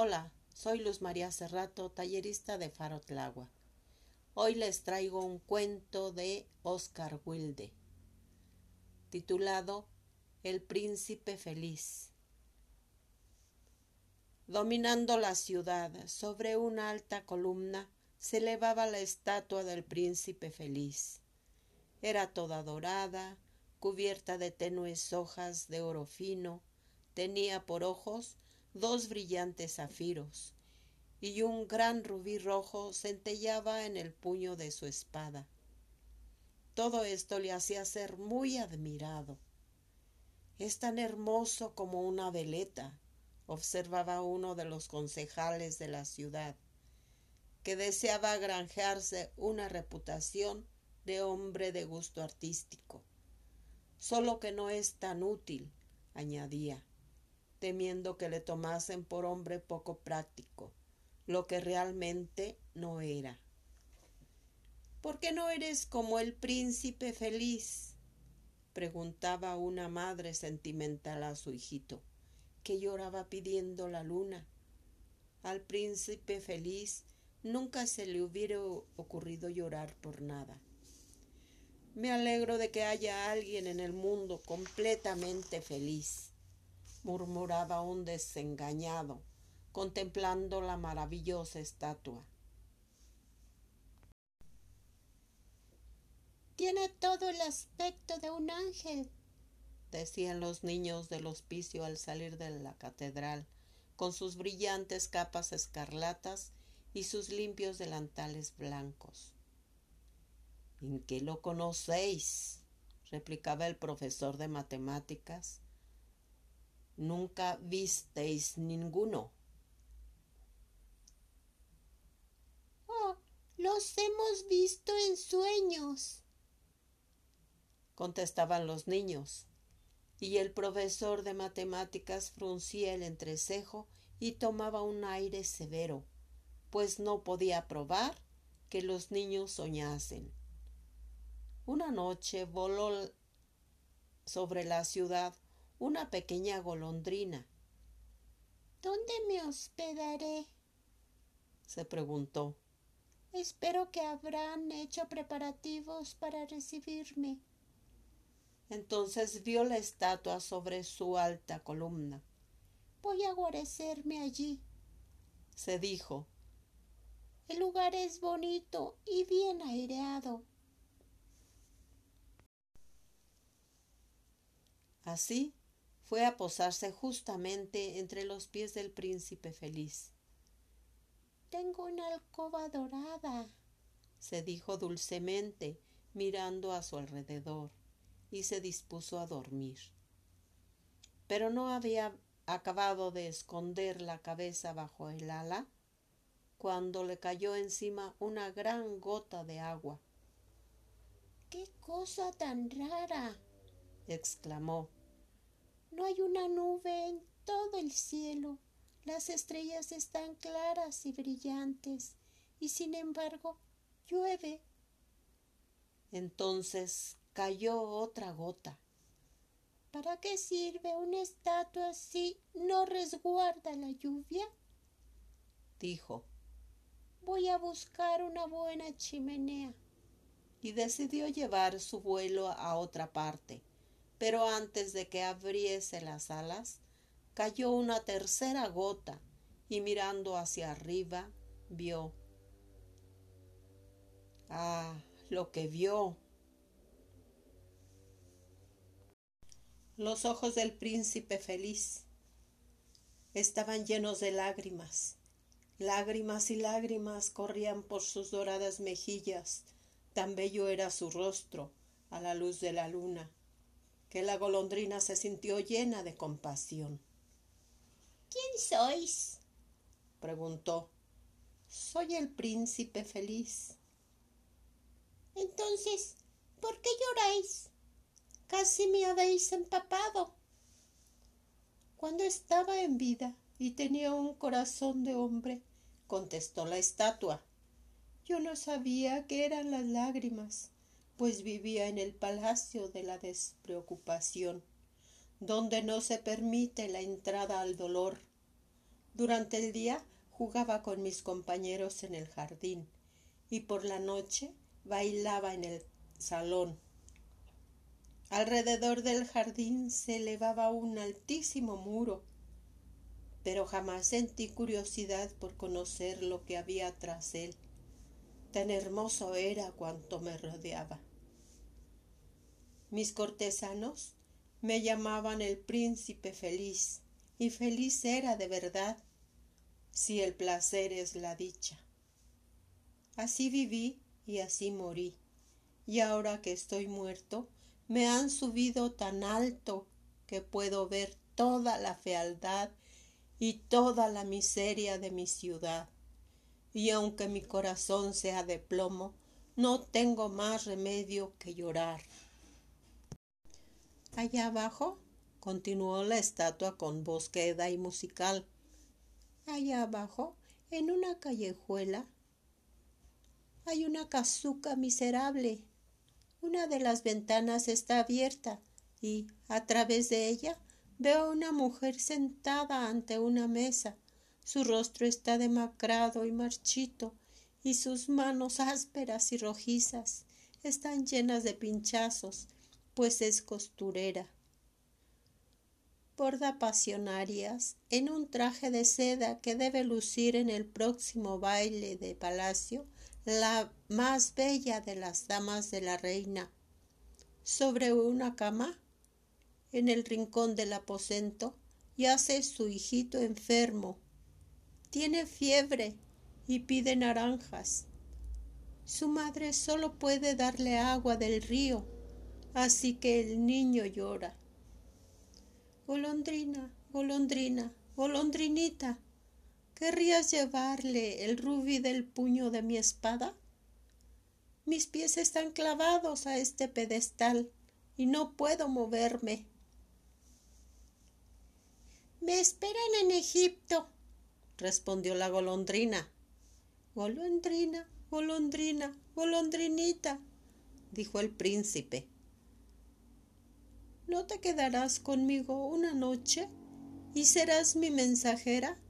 Hola, soy Luz María Cerrato, tallerista de Faro Tlagua. Hoy les traigo un cuento de Oscar Wilde, titulado El príncipe feliz. Dominando la ciudad, sobre una alta columna, se elevaba la estatua del príncipe feliz. Era toda dorada, cubierta de tenues hojas de oro fino, tenía por ojos dos brillantes zafiros, y un gran rubí rojo centellaba en el puño de su espada. Todo esto le hacía ser muy admirado. Es tan hermoso como una veleta, observaba uno de los concejales de la ciudad, que deseaba granjearse una reputación de hombre de gusto artístico. Solo que no es tan útil, añadía, temiendo que le tomasen por hombre poco práctico lo que realmente no era. ¿Por qué no eres como el príncipe feliz? preguntaba una madre sentimental a su hijito, que lloraba pidiendo la luna. Al príncipe feliz nunca se le hubiera ocurrido llorar por nada. Me alegro de que haya alguien en el mundo completamente feliz, murmuraba un desengañado contemplando la maravillosa estatua. Tiene todo el aspecto de un ángel, decían los niños del hospicio al salir de la catedral, con sus brillantes capas escarlatas y sus limpios delantales blancos. ¿En qué lo conocéis? replicaba el profesor de matemáticas. Nunca visteis ninguno. Los hemos visto en sueños, contestaban los niños, y el profesor de matemáticas fruncía el entrecejo y tomaba un aire severo, pues no podía probar que los niños soñasen. Una noche voló sobre la ciudad una pequeña golondrina. ¿Dónde me hospedaré? se preguntó. Espero que habrán hecho preparativos para recibirme. Entonces vio la estatua sobre su alta columna. Voy a guarecerme allí, se dijo. El lugar es bonito y bien aireado. Así fue a posarse justamente entre los pies del príncipe feliz. Tengo una alcoba dorada, se dijo dulcemente, mirando a su alrededor, y se dispuso a dormir. Pero no había acabado de esconder la cabeza bajo el ala cuando le cayó encima una gran gota de agua. ¡Qué cosa tan rara! exclamó. No hay una nube en todo el cielo. Las estrellas están claras y brillantes, y sin embargo llueve. Entonces cayó otra gota. ¿Para qué sirve una estatua si no resguarda la lluvia? dijo. Voy a buscar una buena chimenea. Y decidió llevar su vuelo a otra parte, pero antes de que abriese las alas, cayó una tercera gota y mirando hacia arriba vio. Ah, lo que vio. Los ojos del príncipe feliz estaban llenos de lágrimas. Lágrimas y lágrimas corrían por sus doradas mejillas. Tan bello era su rostro a la luz de la luna, que la golondrina se sintió llena de compasión. ¿Quién sois? preguntó. Soy el príncipe feliz. Entonces, ¿por qué lloráis? Casi me habéis empapado. Cuando estaba en vida y tenía un corazón de hombre, contestó la estatua. Yo no sabía qué eran las lágrimas, pues vivía en el palacio de la despreocupación donde no se permite la entrada al dolor, Durante el día jugaba con mis compañeros en el jardín y por la noche bailaba en el salón. Alrededor del jardín se elevaba un altísimo muro, pero jamás sentí curiosidad por conocer lo que había tras él. Tan hermoso era cuanto me rodeaba. Mis cortesanos me llamaban el príncipe feliz, y feliz era de verdad, si el placer es la dicha. Así viví y así morí, y ahora que estoy muerto, me han subido tan alto que puedo ver toda la fealdad y toda la miseria de mi ciudad. Y aunque mi corazón sea de plomo, no tengo más remedio que llorar. Allá abajo, continuó la estatua con voz queda y musical. Allá abajo, en una callejuela, hay una casuca miserable. Una de las ventanas está abierta y, a través de ella, veo a una mujer sentada ante una mesa. Su rostro está demacrado y marchito, y sus manos ásperas y rojizas están llenas de pinchazos pues es costurera. Borda pasionarias en un traje de seda que debe lucir en el próximo baile de palacio la más bella de las damas de la reina. Sobre una cama, en el rincón del aposento, yace su hijito enfermo. Tiene fiebre y pide naranjas. Su madre solo puede darle agua del río así que el niño llora. Golondrina, golondrina, golondrinita, ¿querrías llevarle el rubí del puño de mi espada? Mis pies están clavados a este pedestal y no puedo moverme. Me esperan en Egipto, respondió la golondrina. Golondrina, golondrina, golondrinita, dijo el príncipe. ¿No te quedarás conmigo una noche y serás mi mensajera?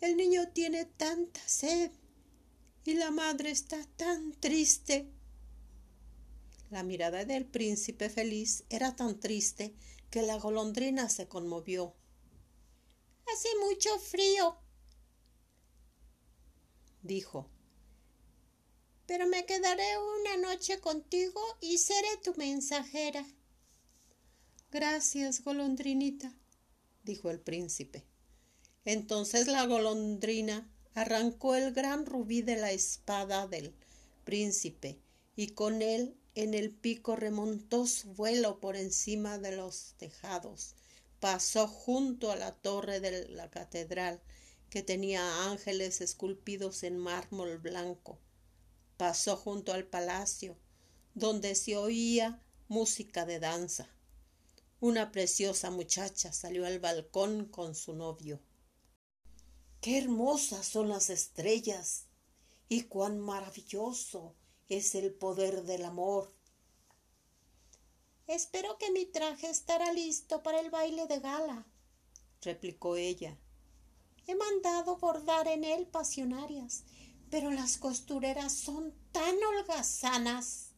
El niño tiene tanta sed y la madre está tan triste. La mirada del príncipe feliz era tan triste que la golondrina se conmovió. Hace mucho frío, dijo. Pero me quedaré una noche contigo y seré tu mensajera. Gracias, golondrinita, dijo el príncipe. Entonces la golondrina arrancó el gran rubí de la espada del príncipe y con él en el pico remontó su vuelo por encima de los tejados, pasó junto a la torre de la catedral que tenía ángeles esculpidos en mármol blanco, pasó junto al palacio donde se oía música de danza una preciosa muchacha salió al balcón con su novio. Qué hermosas son las estrellas y cuán maravilloso es el poder del amor. Espero que mi traje estará listo para el baile de gala, replicó ella. He mandado bordar en él pasionarias, pero las costureras son tan holgazanas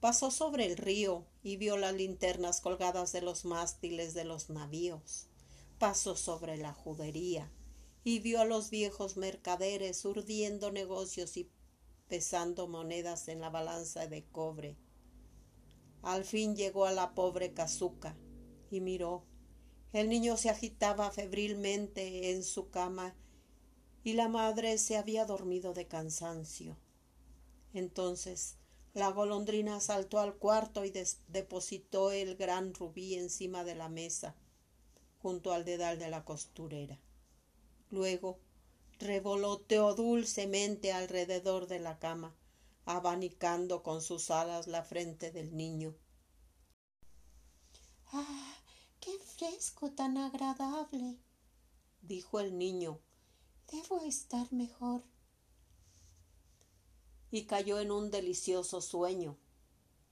pasó sobre el río y vio las linternas colgadas de los mástiles de los navíos. Pasó sobre la judería y vio a los viejos mercaderes urdiendo negocios y pesando monedas en la balanza de cobre. Al fin llegó a la pobre casuca y miró. El niño se agitaba febrilmente en su cama y la madre se había dormido de cansancio. Entonces la golondrina saltó al cuarto y depositó el gran rubí encima de la mesa, junto al dedal de la costurera. Luego revoloteó dulcemente alrededor de la cama, abanicando con sus alas la frente del niño. ¡Ah! ¡Qué fresco tan agradable! dijo el niño. Debo estar mejor y cayó en un delicioso sueño.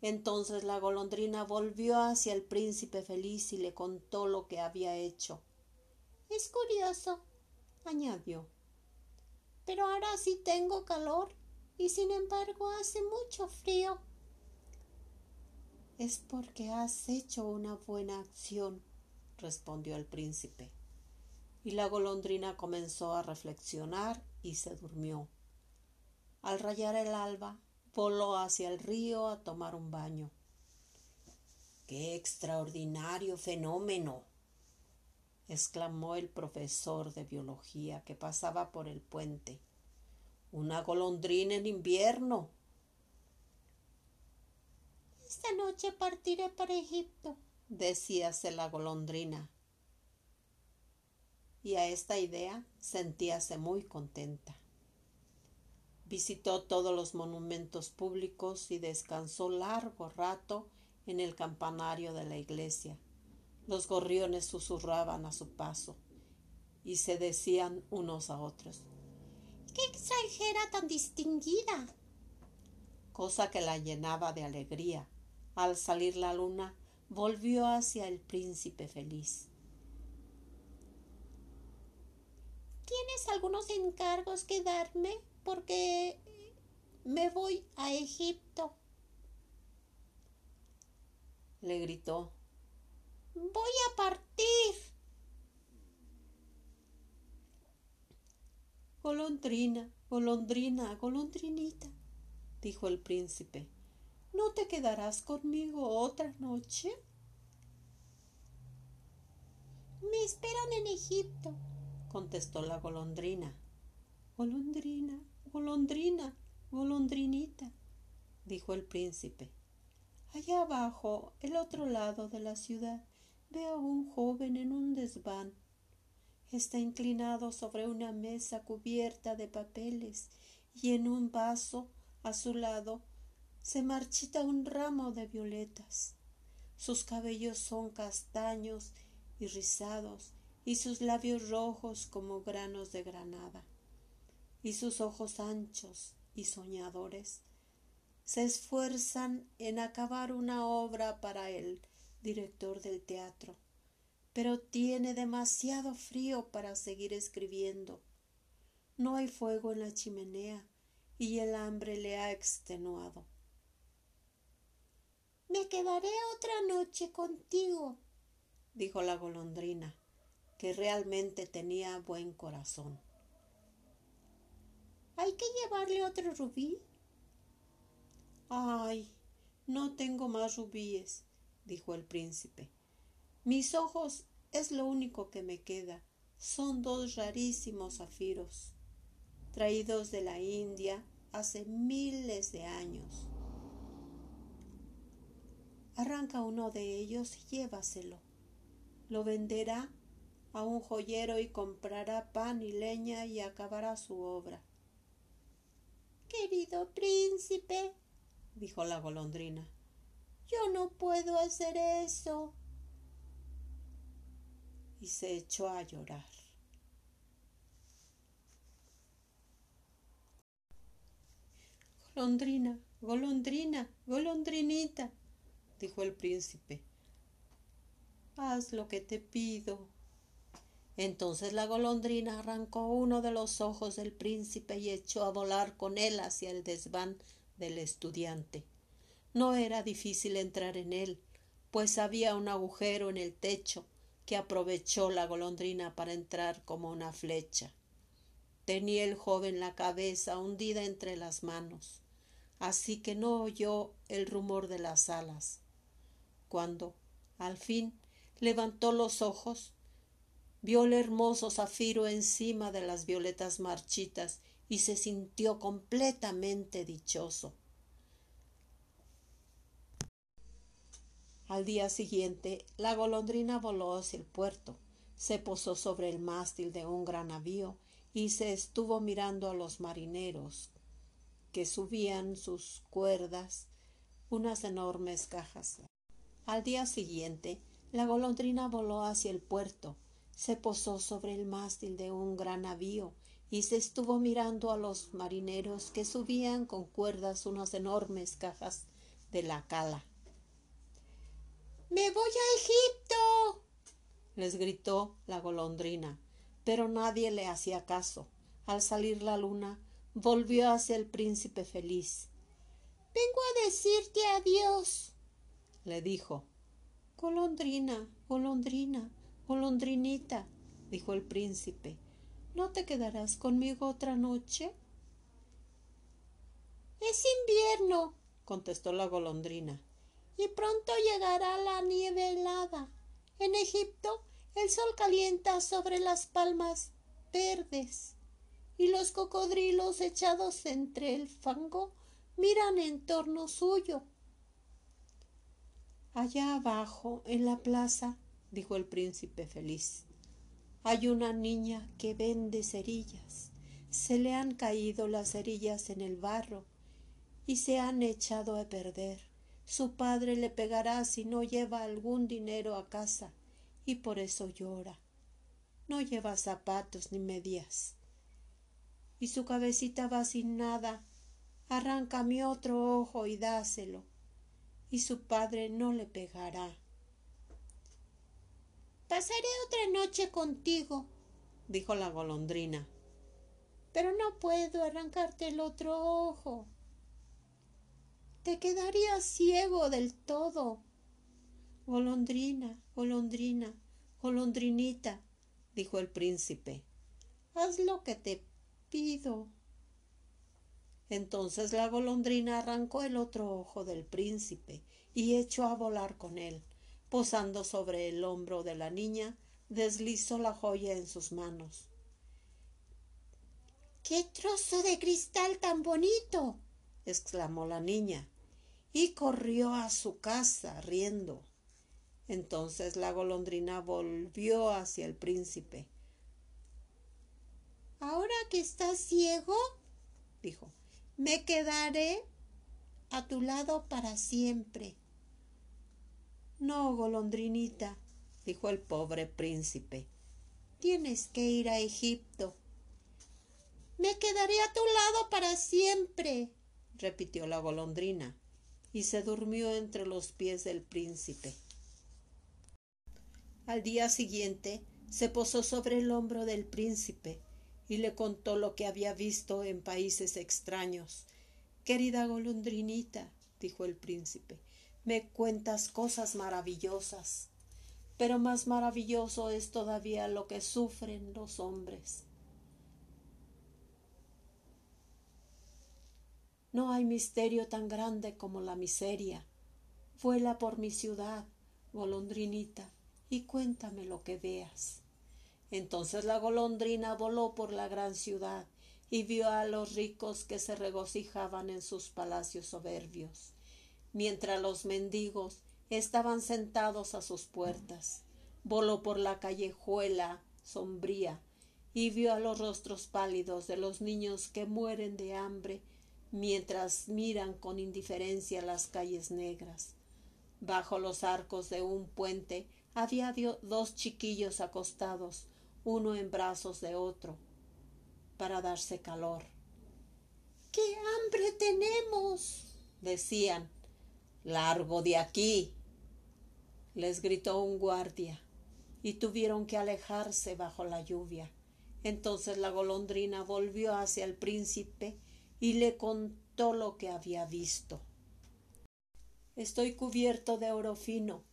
Entonces la golondrina volvió hacia el príncipe feliz y le contó lo que había hecho. Es curioso, añadió. Pero ahora sí tengo calor y sin embargo hace mucho frío. Es porque has hecho una buena acción, respondió el príncipe. Y la golondrina comenzó a reflexionar y se durmió. Al rayar el alba, voló hacia el río a tomar un baño. ¡Qué extraordinario fenómeno! exclamó el profesor de biología que pasaba por el puente. Una golondrina en invierno. Esta noche partiré para Egipto, decíase la golondrina. Y a esta idea sentíase muy contenta. Visitó todos los monumentos públicos y descansó largo rato en el campanario de la iglesia. Los gorriones susurraban a su paso y se decían unos a otros ¡Qué extranjera tan distinguida! Cosa que la llenaba de alegría. Al salir la luna, volvió hacia el príncipe feliz. ¿Tienes algunos encargos que darme? Porque me voy a Egipto. Le gritó. Voy a partir. Golondrina, golondrina, golondrinita, dijo el príncipe, ¿no te quedarás conmigo otra noche? Me esperan en Egipto, contestó la golondrina. Golondrina, golondrina, golondrinita, dijo el príncipe. Allá abajo, el otro lado de la ciudad, veo a un joven en un desván Está inclinado sobre una mesa cubierta de papeles y en un vaso a su lado se marchita un ramo de violetas. Sus cabellos son castaños y rizados y sus labios rojos como granos de granada y sus ojos anchos y soñadores se esfuerzan en acabar una obra para el director del teatro pero tiene demasiado frío para seguir escribiendo. No hay fuego en la chimenea y el hambre le ha extenuado. Me quedaré otra noche contigo, dijo la golondrina, que realmente tenía buen corazón. ¿Hay que llevarle otro rubí? Ay, no tengo más rubíes, dijo el príncipe. Mis ojos es lo único que me queda. Son dos rarísimos zafiros, traídos de la India hace miles de años. Arranca uno de ellos y llévaselo. Lo venderá a un joyero y comprará pan y leña y acabará su obra. Querido príncipe, dijo la golondrina, yo no puedo hacer eso y se echó a llorar. Golondrina, golondrina, golondrinita, dijo el príncipe. Haz lo que te pido. Entonces la golondrina arrancó uno de los ojos del príncipe y echó a volar con él hacia el desván del estudiante. No era difícil entrar en él, pues había un agujero en el techo que aprovechó la golondrina para entrar como una flecha. Tenía el joven la cabeza hundida entre las manos, así que no oyó el rumor de las alas. Cuando, al fin, levantó los ojos, vio el hermoso zafiro encima de las violetas marchitas y se sintió completamente dichoso. Al día siguiente, la golondrina voló hacia el puerto, se posó sobre el mástil de un gran navío y se estuvo mirando a los marineros que subían sus cuerdas unas enormes cajas. Al día siguiente, la golondrina voló hacia el puerto, se posó sobre el mástil de un gran navío y se estuvo mirando a los marineros que subían con cuerdas unas enormes cajas de la cala. Me voy a Egipto. les gritó la golondrina, pero nadie le hacía caso. Al salir la luna, volvió hacia el príncipe feliz. Vengo a decirte adiós, le dijo. Golondrina, golondrina, golondrinita, dijo el príncipe, ¿no te quedarás conmigo otra noche? Es invierno, contestó la golondrina. Y pronto llegará la nieve helada. En Egipto el sol calienta sobre las palmas verdes y los cocodrilos echados entre el fango miran en torno suyo. Allá abajo, en la plaza, dijo el príncipe feliz, hay una niña que vende cerillas. Se le han caído las cerillas en el barro y se han echado a perder. Su padre le pegará si no lleva algún dinero a casa y por eso llora. No lleva zapatos ni medias. Y su cabecita va sin nada. Arranca mi otro ojo y dáselo. Y su padre no le pegará. Pasaré otra noche contigo, dijo la golondrina. Pero no puedo arrancarte el otro ojo. Te quedarías ciego del todo. Golondrina, golondrina, golondrinita, dijo el príncipe, haz lo que te pido. Entonces la golondrina arrancó el otro ojo del príncipe y echó a volar con él. Posando sobre el hombro de la niña, deslizó la joya en sus manos. ¡Qué trozo de cristal tan bonito! exclamó la niña y corrió a su casa riendo. Entonces la golondrina volvió hacia el príncipe. Ahora que estás ciego, dijo, me quedaré a tu lado para siempre. No, golondrinita, dijo el pobre príncipe. Tienes que ir a Egipto. Me quedaré a tu lado para siempre, repitió la golondrina y se durmió entre los pies del príncipe. Al día siguiente se posó sobre el hombro del príncipe y le contó lo que había visto en países extraños. Querida golondrinita, dijo el príncipe, me cuentas cosas maravillosas, pero más maravilloso es todavía lo que sufren los hombres. No hay misterio tan grande como la miseria. Vuela por mi ciudad, golondrinita, y cuéntame lo que veas. Entonces la golondrina voló por la gran ciudad y vio a los ricos que se regocijaban en sus palacios soberbios, mientras los mendigos estaban sentados a sus puertas. Voló por la callejuela sombría y vio a los rostros pálidos de los niños que mueren de hambre mientras miran con indiferencia las calles negras. Bajo los arcos de un puente había dos chiquillos acostados, uno en brazos de otro, para darse calor. ¡Qué hambre tenemos! decían. Largo de aquí. les gritó un guardia, y tuvieron que alejarse bajo la lluvia. Entonces la golondrina volvió hacia el príncipe y le contó lo que había visto. Estoy cubierto de oro fino,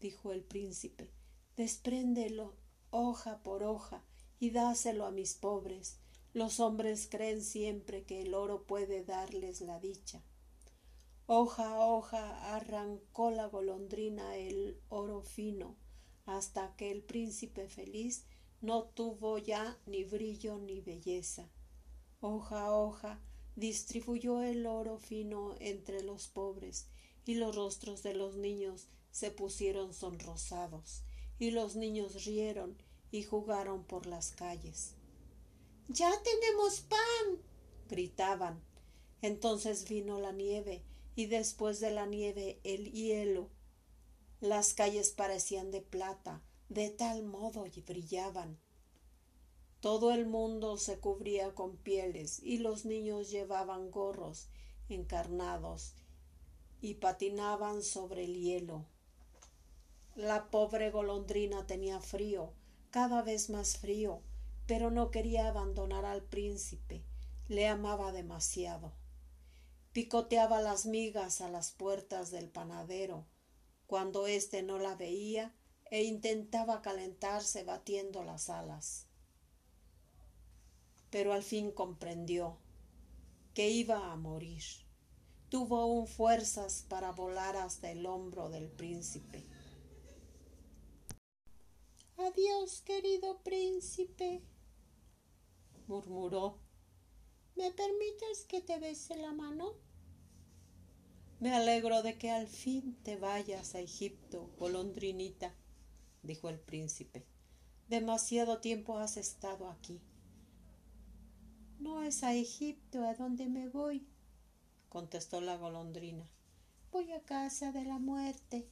dijo el príncipe. Despréndelo hoja por hoja y dáselo a mis pobres. Los hombres creen siempre que el oro puede darles la dicha. Hoja a hoja arrancó la golondrina el oro fino, hasta que el príncipe feliz no tuvo ya ni brillo ni belleza. Hoja a hoja distribuyó el oro fino entre los pobres, y los rostros de los niños se pusieron sonrosados, y los niños rieron y jugaron por las calles. Ya tenemos pan. gritaban. Entonces vino la nieve, y después de la nieve el hielo. Las calles parecían de plata, de tal modo y brillaban. Todo el mundo se cubría con pieles y los niños llevaban gorros encarnados y patinaban sobre el hielo. La pobre golondrina tenía frío, cada vez más frío, pero no quería abandonar al príncipe, le amaba demasiado. Picoteaba las migas a las puertas del panadero, cuando éste no la veía, e intentaba calentarse batiendo las alas. Pero al fin comprendió que iba a morir. Tuvo aún fuerzas para volar hasta el hombro del príncipe. Adiós, querido príncipe, murmuró. ¿Me permites que te bese la mano? Me alegro de que al fin te vayas a Egipto, golondrinita, dijo el príncipe. Demasiado tiempo has estado aquí. No es a Egipto a donde me voy, contestó la golondrina. Voy a casa de la muerte.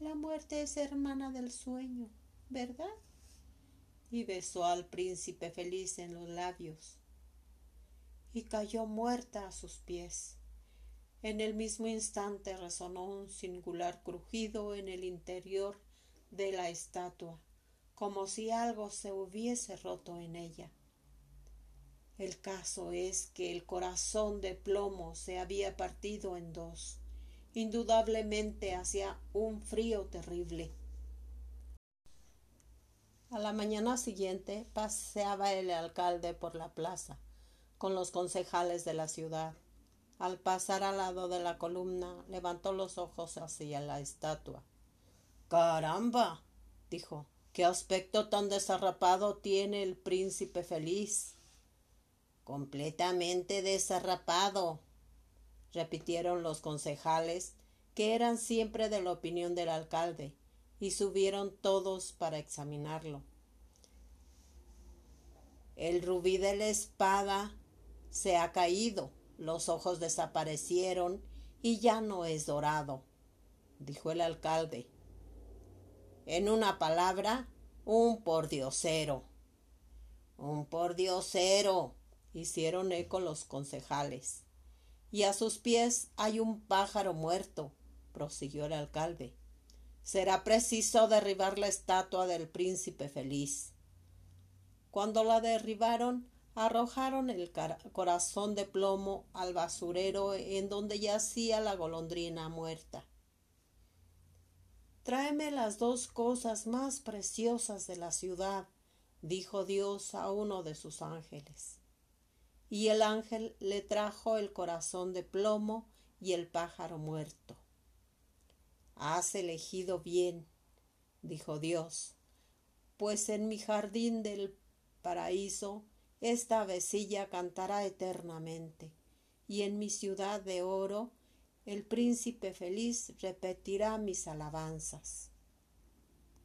La muerte es hermana del sueño. ¿verdad? Y besó al príncipe feliz en los labios y cayó muerta a sus pies. En el mismo instante resonó un singular crujido en el interior de la estatua, como si algo se hubiese roto en ella. El caso es que el corazón de plomo se había partido en dos. Indudablemente hacía un frío terrible. A la mañana siguiente paseaba el alcalde por la plaza con los concejales de la ciudad. Al pasar al lado de la columna, levantó los ojos hacia la estatua. Caramba. dijo. ¿Qué aspecto tan desarrapado tiene el príncipe feliz? Completamente desarrapado, repitieron los concejales, que eran siempre de la opinión del alcalde, y subieron todos para examinarlo. El rubí de la espada se ha caído, los ojos desaparecieron y ya no es dorado, dijo el alcalde. En una palabra, un pordiosero. Un pordiosero, hicieron eco los concejales. Y a sus pies hay un pájaro muerto, prosiguió el alcalde será preciso derribar la estatua del príncipe feliz. Cuando la derribaron, arrojaron el corazón de plomo al basurero en donde yacía la golondrina muerta. Tráeme las dos cosas más preciosas de la ciudad, dijo Dios a uno de sus ángeles. Y el ángel le trajo el corazón de plomo y el pájaro muerto. Has elegido bien, dijo Dios, pues en mi jardín del paraíso esta avecilla cantará eternamente, y en mi ciudad de oro el príncipe feliz repetirá mis alabanzas.